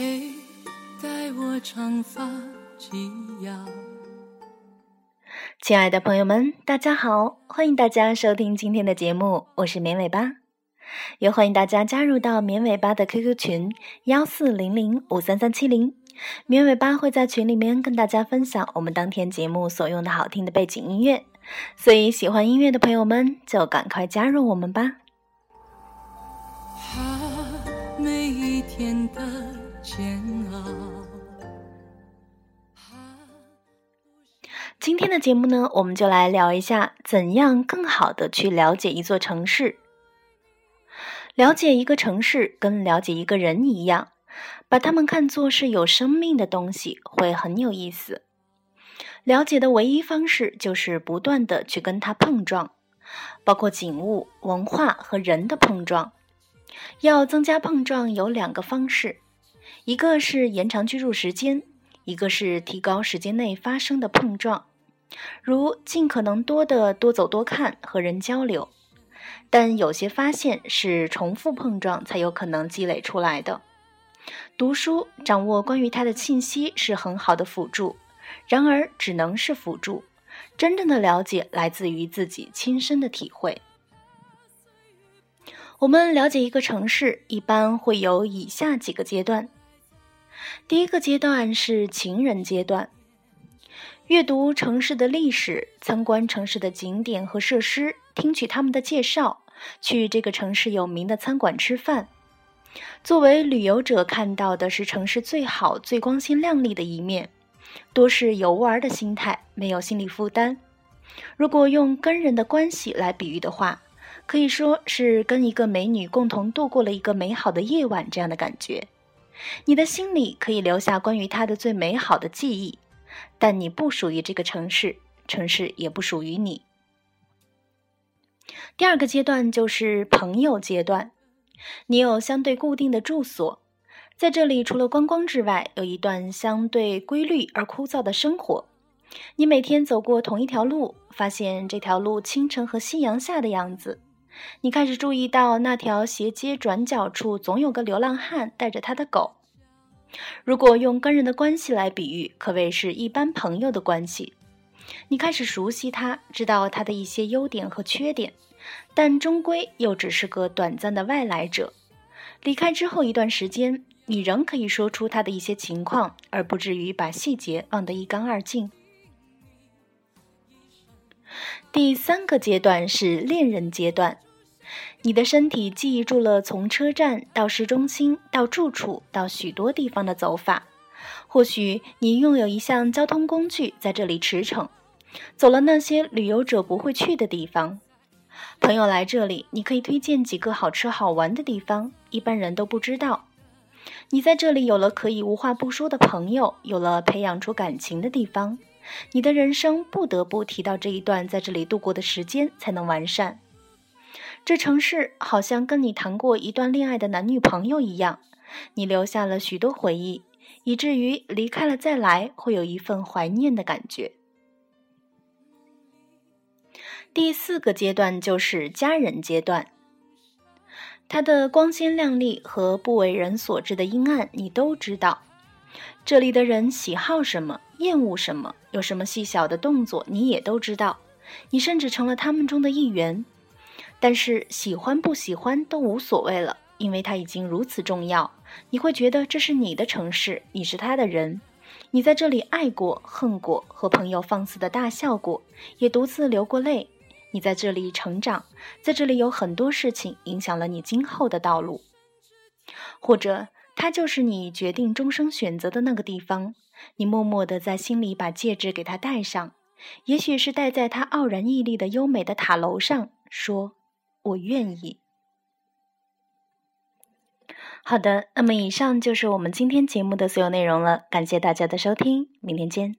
嘿，待我长发及腰。亲爱的朋友们，大家好，欢迎大家收听今天的节目，我是绵尾巴，也欢迎大家加入到绵尾巴的 QQ 群幺四零零五三三七零，绵尾巴会在群里面跟大家分享我们当天节目所用的好听的背景音乐，所以喜欢音乐的朋友们就赶快加入我们吧。啊，每一天的煎熬。今天的节目呢，我们就来聊一下怎样更好的去了解一座城市。了解一个城市跟了解一个人一样，把他们看作是有生命的东西，会很有意思。了解的唯一方式就是不断的去跟它碰撞，包括景物、文化和人的碰撞。要增加碰撞有两个方式，一个是延长居住时间，一个是提高时间内发生的碰撞。如尽可能多的多走多看和人交流，但有些发现是重复碰撞才有可能积累出来的。读书掌握关于它的信息是很好的辅助，然而只能是辅助，真正的了解来自于自己亲身的体会。我们了解一个城市，一般会有以下几个阶段。第一个阶段是情人阶段。阅读城市的历史，参观城市的景点和设施，听取他们的介绍，去这个城市有名的餐馆吃饭。作为旅游者，看到的是城市最好、最光鲜亮丽的一面，多是游玩的心态，没有心理负担。如果用跟人的关系来比喻的话，可以说是跟一个美女共同度过了一个美好的夜晚这样的感觉。你的心里可以留下关于他的最美好的记忆。但你不属于这个城市，城市也不属于你。第二个阶段就是朋友阶段，你有相对固定的住所，在这里除了观光之外，有一段相对规律而枯燥的生活。你每天走过同一条路，发现这条路清晨和夕阳下的样子。你开始注意到那条斜街转角处总有个流浪汉带着他的狗。如果用跟人的关系来比喻，可谓是一般朋友的关系。你开始熟悉他，知道他的一些优点和缺点，但终归又只是个短暂的外来者。离开之后一段时间，你仍可以说出他的一些情况，而不至于把细节忘得一干二净。第三个阶段是恋人阶段。你的身体记忆住了从车站到市中心到住处到许多地方的走法，或许你拥有一项交通工具在这里驰骋，走了那些旅游者不会去的地方。朋友来这里，你可以推荐几个好吃好玩的地方，一般人都不知道。你在这里有了可以无话不说的朋友，有了培养出感情的地方，你的人生不得不提到这一段在这里度过的时间才能完善。这城市好像跟你谈过一段恋爱的男女朋友一样，你留下了许多回忆，以至于离开了再来会有一份怀念的感觉。第四个阶段就是家人阶段，它的光鲜亮丽和不为人所知的阴暗，你都知道。这里的人喜好什么，厌恶什么，有什么细小的动作，你也都知道。你甚至成了他们中的一员。但是喜欢不喜欢都无所谓了，因为它已经如此重要。你会觉得这是你的城市，你是他的人，你在这里爱过、恨过，和朋友放肆的大笑过，也独自流过泪。你在这里成长，在这里有很多事情影响了你今后的道路，或者它就是你决定终生选择的那个地方。你默默地在心里把戒指给他戴上，也许是戴在他傲然屹立的优美的塔楼上，说。我愿意。好的，那么以上就是我们今天节目的所有内容了，感谢大家的收听，明天见。